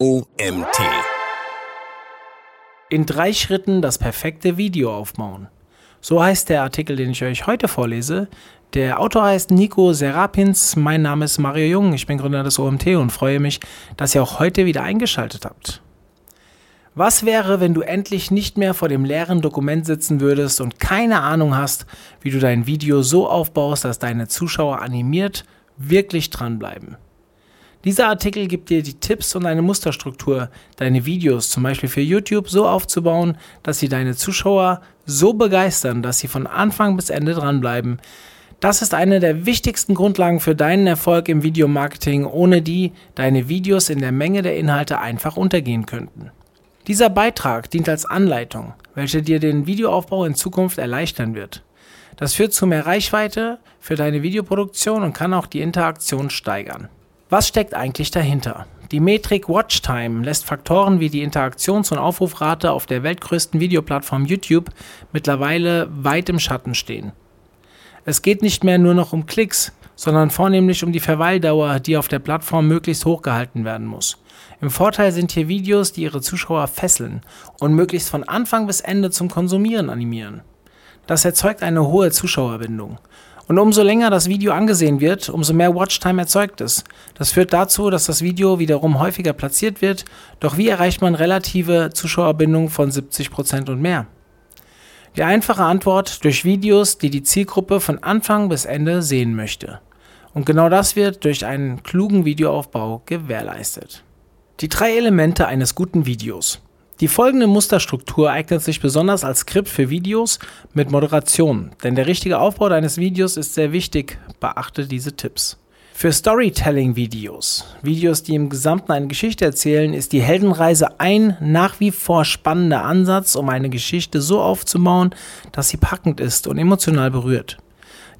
OMT. In drei Schritten das perfekte Video aufbauen. So heißt der Artikel, den ich euch heute vorlese. Der Autor heißt Nico Serapins. Mein Name ist Mario Jung. Ich bin Gründer des OMT und freue mich, dass ihr auch heute wieder eingeschaltet habt. Was wäre, wenn du endlich nicht mehr vor dem leeren Dokument sitzen würdest und keine Ahnung hast, wie du dein Video so aufbaust, dass deine Zuschauer animiert wirklich dranbleiben? Dieser Artikel gibt dir die Tipps und eine Musterstruktur, deine Videos zum Beispiel für YouTube so aufzubauen, dass sie deine Zuschauer so begeistern, dass sie von Anfang bis Ende dranbleiben. Das ist eine der wichtigsten Grundlagen für deinen Erfolg im Videomarketing, ohne die deine Videos in der Menge der Inhalte einfach untergehen könnten. Dieser Beitrag dient als Anleitung, welche dir den Videoaufbau in Zukunft erleichtern wird. Das führt zu mehr Reichweite für deine Videoproduktion und kann auch die Interaktion steigern. Was steckt eigentlich dahinter? Die Metrik Watchtime lässt Faktoren wie die Interaktions- und Aufrufrate auf der weltgrößten Videoplattform YouTube mittlerweile weit im Schatten stehen. Es geht nicht mehr nur noch um Klicks, sondern vornehmlich um die Verweildauer, die auf der Plattform möglichst hoch gehalten werden muss. Im Vorteil sind hier Videos, die ihre Zuschauer fesseln und möglichst von Anfang bis Ende zum Konsumieren animieren. Das erzeugt eine hohe Zuschauerbindung. Und umso länger das Video angesehen wird, umso mehr Watchtime erzeugt es. Das führt dazu, dass das Video wiederum häufiger platziert wird. Doch wie erreicht man relative Zuschauerbindung von 70% und mehr? Die einfache Antwort durch Videos, die die Zielgruppe von Anfang bis Ende sehen möchte. Und genau das wird durch einen klugen Videoaufbau gewährleistet. Die drei Elemente eines guten Videos. Die folgende Musterstruktur eignet sich besonders als Skript für Videos mit Moderation, denn der richtige Aufbau deines Videos ist sehr wichtig. Beachte diese Tipps. Für Storytelling-Videos, Videos, die im Gesamten eine Geschichte erzählen, ist die Heldenreise ein nach wie vor spannender Ansatz, um eine Geschichte so aufzubauen, dass sie packend ist und emotional berührt.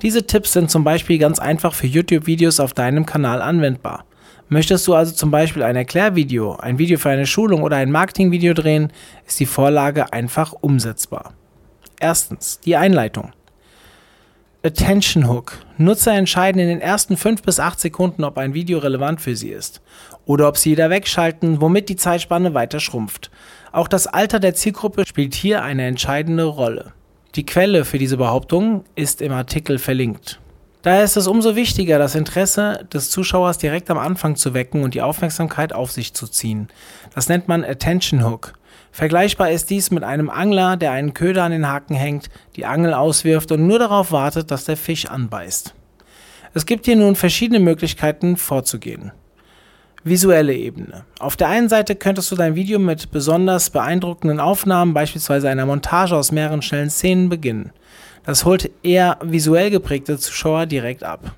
Diese Tipps sind zum Beispiel ganz einfach für YouTube-Videos auf deinem Kanal anwendbar. Möchtest du also zum Beispiel ein Erklärvideo, ein Video für eine Schulung oder ein Marketingvideo drehen, ist die Vorlage einfach umsetzbar. Erstens, die Einleitung. Attention Hook. Nutzer entscheiden in den ersten 5 bis 8 Sekunden, ob ein Video relevant für sie ist oder ob sie wieder wegschalten, womit die Zeitspanne weiter schrumpft. Auch das Alter der Zielgruppe spielt hier eine entscheidende Rolle. Die Quelle für diese Behauptung ist im Artikel verlinkt. Daher ist es umso wichtiger, das Interesse des Zuschauers direkt am Anfang zu wecken und die Aufmerksamkeit auf sich zu ziehen. Das nennt man Attention Hook. Vergleichbar ist dies mit einem Angler, der einen Köder an den Haken hängt, die Angel auswirft und nur darauf wartet, dass der Fisch anbeißt. Es gibt hier nun verschiedene Möglichkeiten vorzugehen. Visuelle Ebene. Auf der einen Seite könntest du dein Video mit besonders beeindruckenden Aufnahmen, beispielsweise einer Montage aus mehreren schnellen Szenen, beginnen. Das holt eher visuell geprägte Zuschauer direkt ab.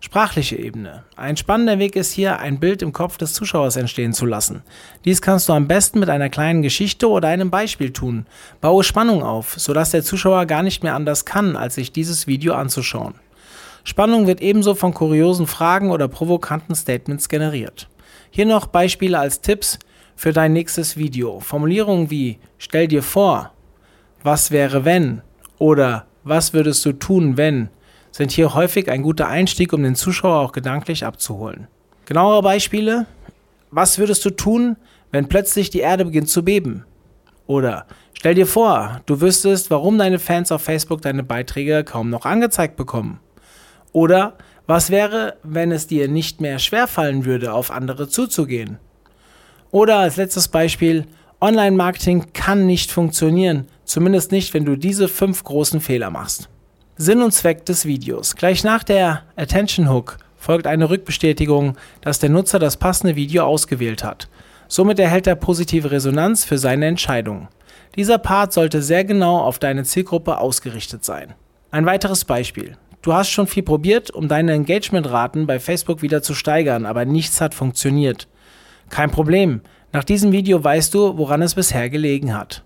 Sprachliche Ebene. Ein spannender Weg ist hier, ein Bild im Kopf des Zuschauers entstehen zu lassen. Dies kannst du am besten mit einer kleinen Geschichte oder einem Beispiel tun. Baue Spannung auf, sodass der Zuschauer gar nicht mehr anders kann, als sich dieses Video anzuschauen. Spannung wird ebenso von kuriosen Fragen oder provokanten Statements generiert. Hier noch Beispiele als Tipps für dein nächstes Video. Formulierungen wie stell dir vor, was wäre wenn oder was würdest du tun, wenn, sind hier häufig ein guter Einstieg, um den Zuschauer auch gedanklich abzuholen. Genauere Beispiele, was würdest du tun, wenn plötzlich die Erde beginnt zu beben? Oder stell dir vor, du wüsstest, warum deine Fans auf Facebook deine Beiträge kaum noch angezeigt bekommen. Oder was wäre, wenn es dir nicht mehr schwerfallen würde, auf andere zuzugehen? Oder als letztes Beispiel, Online-Marketing kann nicht funktionieren, zumindest nicht, wenn du diese fünf großen Fehler machst. Sinn und Zweck des Videos. Gleich nach der Attention Hook folgt eine Rückbestätigung, dass der Nutzer das passende Video ausgewählt hat. Somit erhält er positive Resonanz für seine Entscheidung. Dieser Part sollte sehr genau auf deine Zielgruppe ausgerichtet sein. Ein weiteres Beispiel. Du hast schon viel probiert, um deine Engagementraten bei Facebook wieder zu steigern, aber nichts hat funktioniert. Kein Problem. Nach diesem Video weißt du, woran es bisher gelegen hat.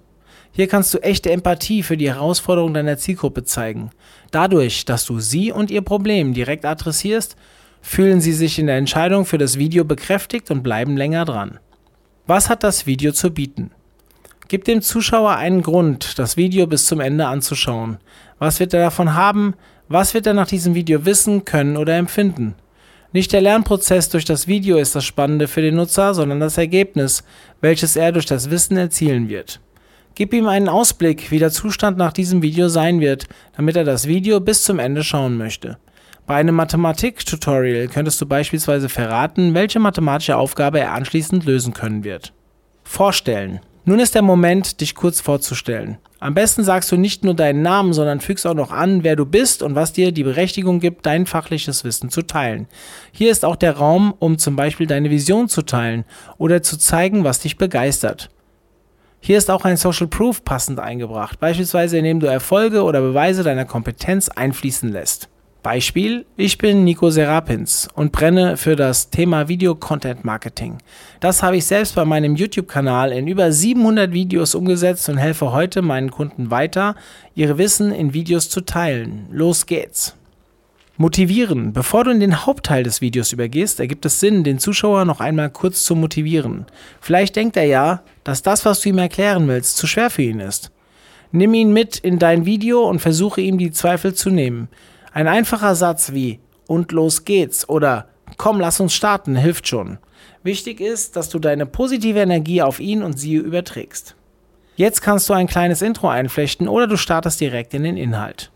Hier kannst du echte Empathie für die Herausforderung deiner Zielgruppe zeigen. Dadurch, dass du sie und ihr Problem direkt adressierst, fühlen sie sich in der Entscheidung für das Video bekräftigt und bleiben länger dran. Was hat das Video zu bieten? Gib dem Zuschauer einen Grund, das Video bis zum Ende anzuschauen. Was wird er davon haben? Was wird er nach diesem Video wissen, können oder empfinden? Nicht der Lernprozess durch das Video ist das Spannende für den Nutzer, sondern das Ergebnis, welches er durch das Wissen erzielen wird. Gib ihm einen Ausblick, wie der Zustand nach diesem Video sein wird, damit er das Video bis zum Ende schauen möchte. Bei einem Mathematik-Tutorial könntest du beispielsweise verraten, welche mathematische Aufgabe er anschließend lösen können wird. Vorstellen. Nun ist der Moment, dich kurz vorzustellen. Am besten sagst du nicht nur deinen Namen, sondern fügst auch noch an, wer du bist und was dir die Berechtigung gibt, dein fachliches Wissen zu teilen. Hier ist auch der Raum, um zum Beispiel deine Vision zu teilen oder zu zeigen, was dich begeistert. Hier ist auch ein Social Proof passend eingebracht, beispielsweise indem du Erfolge oder Beweise deiner Kompetenz einfließen lässt. Beispiel, ich bin Nico Serapins und brenne für das Thema Video Content Marketing. Das habe ich selbst bei meinem YouTube-Kanal in über 700 Videos umgesetzt und helfe heute meinen Kunden weiter, ihre Wissen in Videos zu teilen. Los geht's! Motivieren. Bevor du in den Hauptteil des Videos übergehst, ergibt es Sinn, den Zuschauer noch einmal kurz zu motivieren. Vielleicht denkt er ja, dass das, was du ihm erklären willst, zu schwer für ihn ist. Nimm ihn mit in dein Video und versuche ihm die Zweifel zu nehmen. Ein einfacher Satz wie und los geht's oder komm, lass uns starten hilft schon. Wichtig ist, dass du deine positive Energie auf ihn und sie überträgst. Jetzt kannst du ein kleines Intro einflechten oder du startest direkt in den Inhalt.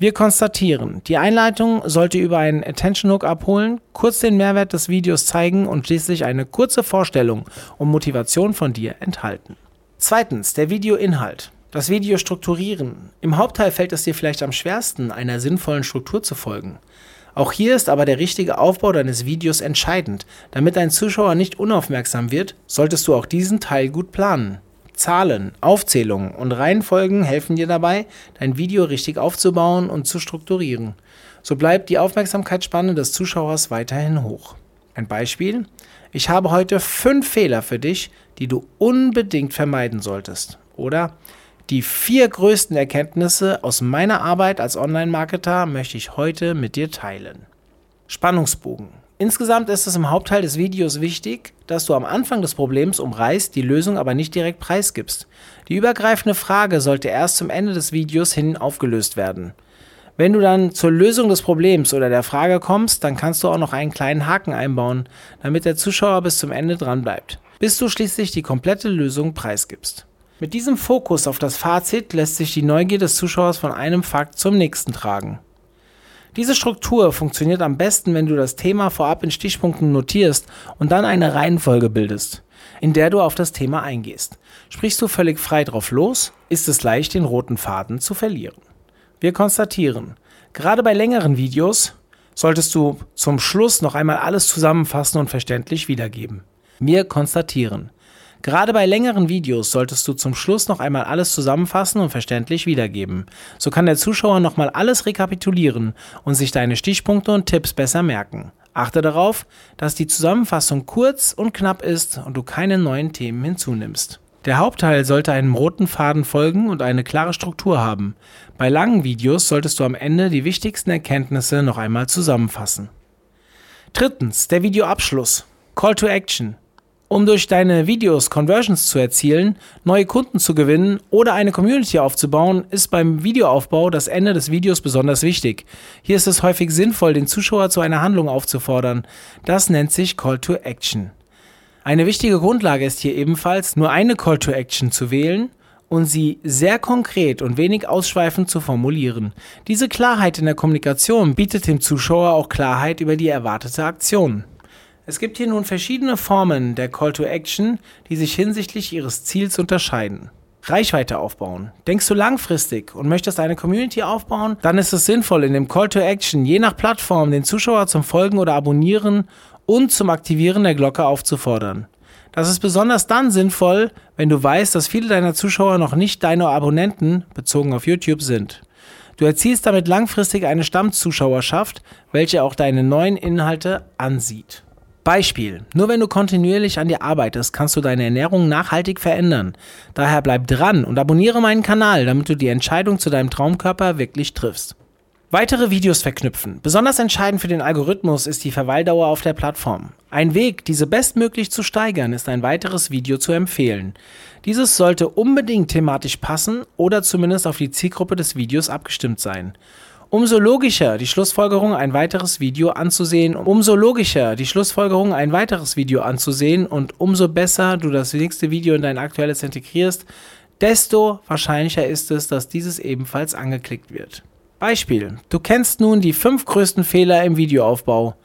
Wir konstatieren, die Einleitung sollte über einen Attention Hook abholen, kurz den Mehrwert des Videos zeigen und schließlich eine kurze Vorstellung und Motivation von dir enthalten. Zweitens, der Videoinhalt. Das Video strukturieren. Im Hauptteil fällt es dir vielleicht am schwersten, einer sinnvollen Struktur zu folgen. Auch hier ist aber der richtige Aufbau deines Videos entscheidend. Damit dein Zuschauer nicht unaufmerksam wird, solltest du auch diesen Teil gut planen. Zahlen, Aufzählungen und Reihenfolgen helfen dir dabei, dein Video richtig aufzubauen und zu strukturieren. So bleibt die Aufmerksamkeitsspanne des Zuschauers weiterhin hoch. Ein Beispiel. Ich habe heute fünf Fehler für dich, die du unbedingt vermeiden solltest. Oder die vier größten Erkenntnisse aus meiner Arbeit als Online-Marketer möchte ich heute mit dir teilen. Spannungsbogen. Insgesamt ist es im Hauptteil des Videos wichtig, dass du am Anfang des Problems umreißt, die Lösung aber nicht direkt preisgibst. Die übergreifende Frage sollte erst zum Ende des Videos hin aufgelöst werden. Wenn du dann zur Lösung des Problems oder der Frage kommst, dann kannst du auch noch einen kleinen Haken einbauen, damit der Zuschauer bis zum Ende dran bleibt, bis du schließlich die komplette Lösung preisgibst. Mit diesem Fokus auf das Fazit lässt sich die Neugier des Zuschauers von einem Fakt zum nächsten tragen. Diese Struktur funktioniert am besten, wenn du das Thema vorab in Stichpunkten notierst und dann eine Reihenfolge bildest, in der du auf das Thema eingehst. Sprichst du völlig frei drauf los, ist es leicht, den roten Faden zu verlieren. Wir konstatieren, gerade bei längeren Videos solltest du zum Schluss noch einmal alles zusammenfassen und verständlich wiedergeben. Wir konstatieren, Gerade bei längeren Videos solltest du zum Schluss noch einmal alles zusammenfassen und verständlich wiedergeben. So kann der Zuschauer nochmal alles rekapitulieren und sich deine Stichpunkte und Tipps besser merken. Achte darauf, dass die Zusammenfassung kurz und knapp ist und du keine neuen Themen hinzunimmst. Der Hauptteil sollte einem roten Faden folgen und eine klare Struktur haben. Bei langen Videos solltest du am Ende die wichtigsten Erkenntnisse noch einmal zusammenfassen. Drittens, der Videoabschluss. Call to Action. Um durch deine Videos Conversions zu erzielen, neue Kunden zu gewinnen oder eine Community aufzubauen, ist beim Videoaufbau das Ende des Videos besonders wichtig. Hier ist es häufig sinnvoll, den Zuschauer zu einer Handlung aufzufordern. Das nennt sich Call to Action. Eine wichtige Grundlage ist hier ebenfalls, nur eine Call to Action zu wählen und sie sehr konkret und wenig ausschweifend zu formulieren. Diese Klarheit in der Kommunikation bietet dem Zuschauer auch Klarheit über die erwartete Aktion. Es gibt hier nun verschiedene Formen der Call to Action, die sich hinsichtlich ihres Ziels unterscheiden. Reichweite aufbauen. Denkst du langfristig und möchtest eine Community aufbauen, dann ist es sinnvoll, in dem Call to Action je nach Plattform den Zuschauer zum Folgen oder Abonnieren und zum Aktivieren der Glocke aufzufordern. Das ist besonders dann sinnvoll, wenn du weißt, dass viele deiner Zuschauer noch nicht deine Abonnenten bezogen auf YouTube sind. Du erzielst damit langfristig eine Stammzuschauerschaft, welche auch deine neuen Inhalte ansieht. Beispiel. Nur wenn du kontinuierlich an dir arbeitest, kannst du deine Ernährung nachhaltig verändern. Daher bleib dran und abonniere meinen Kanal, damit du die Entscheidung zu deinem Traumkörper wirklich triffst. Weitere Videos verknüpfen. Besonders entscheidend für den Algorithmus ist die Verweildauer auf der Plattform. Ein Weg, diese bestmöglich zu steigern, ist ein weiteres Video zu empfehlen. Dieses sollte unbedingt thematisch passen oder zumindest auf die Zielgruppe des Videos abgestimmt sein. Umso logischer die Schlussfolgerung, ein weiteres Video anzusehen, umso logischer die Schlussfolgerung, ein weiteres Video anzusehen und umso besser du das nächste Video in dein aktuelles integrierst, desto wahrscheinlicher ist es, dass dieses ebenfalls angeklickt wird. Beispiel. Du kennst nun die fünf größten Fehler im Videoaufbau.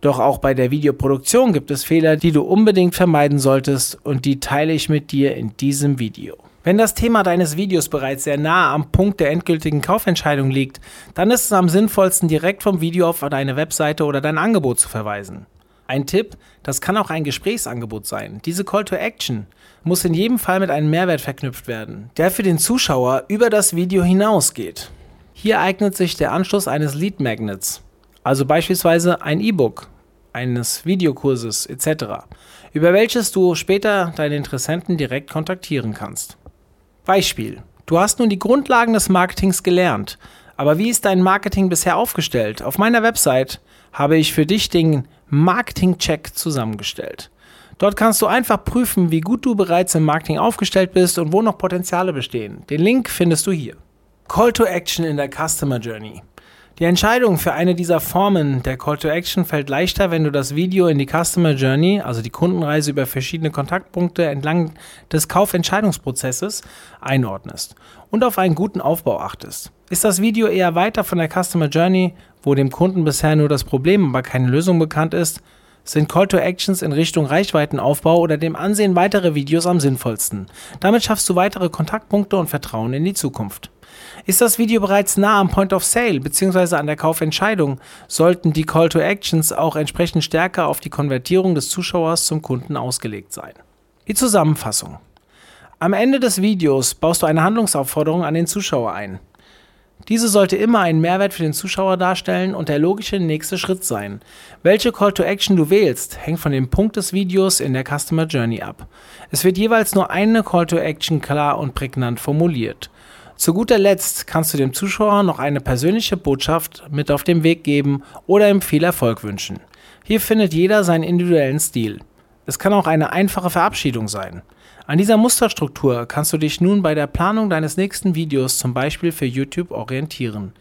Doch auch bei der Videoproduktion gibt es Fehler, die du unbedingt vermeiden solltest und die teile ich mit dir in diesem Video. Wenn das Thema deines Videos bereits sehr nah am Punkt der endgültigen Kaufentscheidung liegt, dann ist es am sinnvollsten, direkt vom Video auf deine Webseite oder dein Angebot zu verweisen. Ein Tipp, das kann auch ein Gesprächsangebot sein. Diese Call to Action muss in jedem Fall mit einem Mehrwert verknüpft werden, der für den Zuschauer über das Video hinausgeht. Hier eignet sich der Anschluss eines Lead Magnets, also beispielsweise ein E-Book, eines Videokurses etc., über welches du später deine Interessenten direkt kontaktieren kannst. Beispiel. Du hast nun die Grundlagen des Marketings gelernt, aber wie ist dein Marketing bisher aufgestellt? Auf meiner Website habe ich für dich den Marketing-Check zusammengestellt. Dort kannst du einfach prüfen, wie gut du bereits im Marketing aufgestellt bist und wo noch Potenziale bestehen. Den Link findest du hier. Call to Action in der Customer Journey. Die Entscheidung für eine dieser Formen der Call to Action fällt leichter, wenn du das Video in die Customer Journey, also die Kundenreise über verschiedene Kontaktpunkte entlang des Kaufentscheidungsprozesses, einordnest und auf einen guten Aufbau achtest. Ist das Video eher weiter von der Customer Journey, wo dem Kunden bisher nur das Problem, aber keine Lösung bekannt ist, sind Call to Actions in Richtung Reichweitenaufbau oder dem Ansehen weiterer Videos am sinnvollsten. Damit schaffst du weitere Kontaktpunkte und Vertrauen in die Zukunft. Ist das Video bereits nah am Point of Sale bzw. an der Kaufentscheidung, sollten die Call to Actions auch entsprechend stärker auf die Konvertierung des Zuschauers zum Kunden ausgelegt sein. Die Zusammenfassung. Am Ende des Videos baust du eine Handlungsaufforderung an den Zuschauer ein. Diese sollte immer einen Mehrwert für den Zuschauer darstellen und der logische nächste Schritt sein. Welche Call to Action du wählst, hängt von dem Punkt des Videos in der Customer Journey ab. Es wird jeweils nur eine Call to Action klar und prägnant formuliert. Zu guter Letzt kannst du dem Zuschauer noch eine persönliche Botschaft mit auf den Weg geben oder ihm viel Erfolg wünschen. Hier findet jeder seinen individuellen Stil. Es kann auch eine einfache Verabschiedung sein. An dieser Musterstruktur kannst du dich nun bei der Planung deines nächsten Videos zum Beispiel für YouTube orientieren.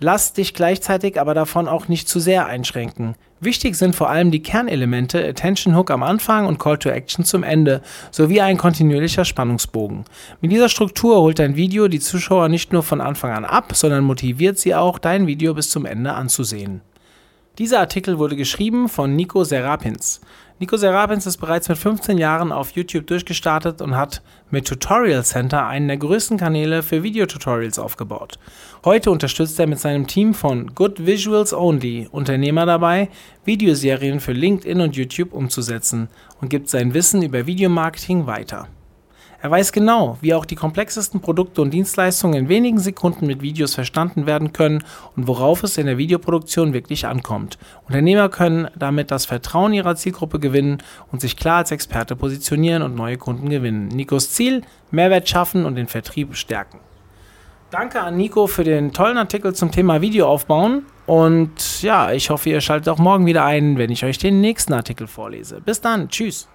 Lass dich gleichzeitig aber davon auch nicht zu sehr einschränken. Wichtig sind vor allem die Kernelemente Attention Hook am Anfang und Call to Action zum Ende, sowie ein kontinuierlicher Spannungsbogen. Mit dieser Struktur holt dein Video die Zuschauer nicht nur von Anfang an ab, sondern motiviert sie auch, dein Video bis zum Ende anzusehen. Dieser Artikel wurde geschrieben von Nico Serapins. Nico Serapins ist bereits mit 15 Jahren auf YouTube durchgestartet und hat mit Tutorial Center einen der größten Kanäle für Videotutorials aufgebaut. Heute unterstützt er mit seinem Team von Good Visuals Only Unternehmer dabei, Videoserien für LinkedIn und YouTube umzusetzen und gibt sein Wissen über Videomarketing weiter. Er weiß genau, wie auch die komplexesten Produkte und Dienstleistungen in wenigen Sekunden mit Videos verstanden werden können und worauf es in der Videoproduktion wirklich ankommt. Unternehmer können damit das Vertrauen ihrer Zielgruppe gewinnen und sich klar als Experte positionieren und neue Kunden gewinnen. Nikos Ziel, Mehrwert schaffen und den Vertrieb stärken. Danke an Nico für den tollen Artikel zum Thema Video aufbauen. Und ja, ich hoffe, ihr schaltet auch morgen wieder ein, wenn ich euch den nächsten Artikel vorlese. Bis dann, tschüss.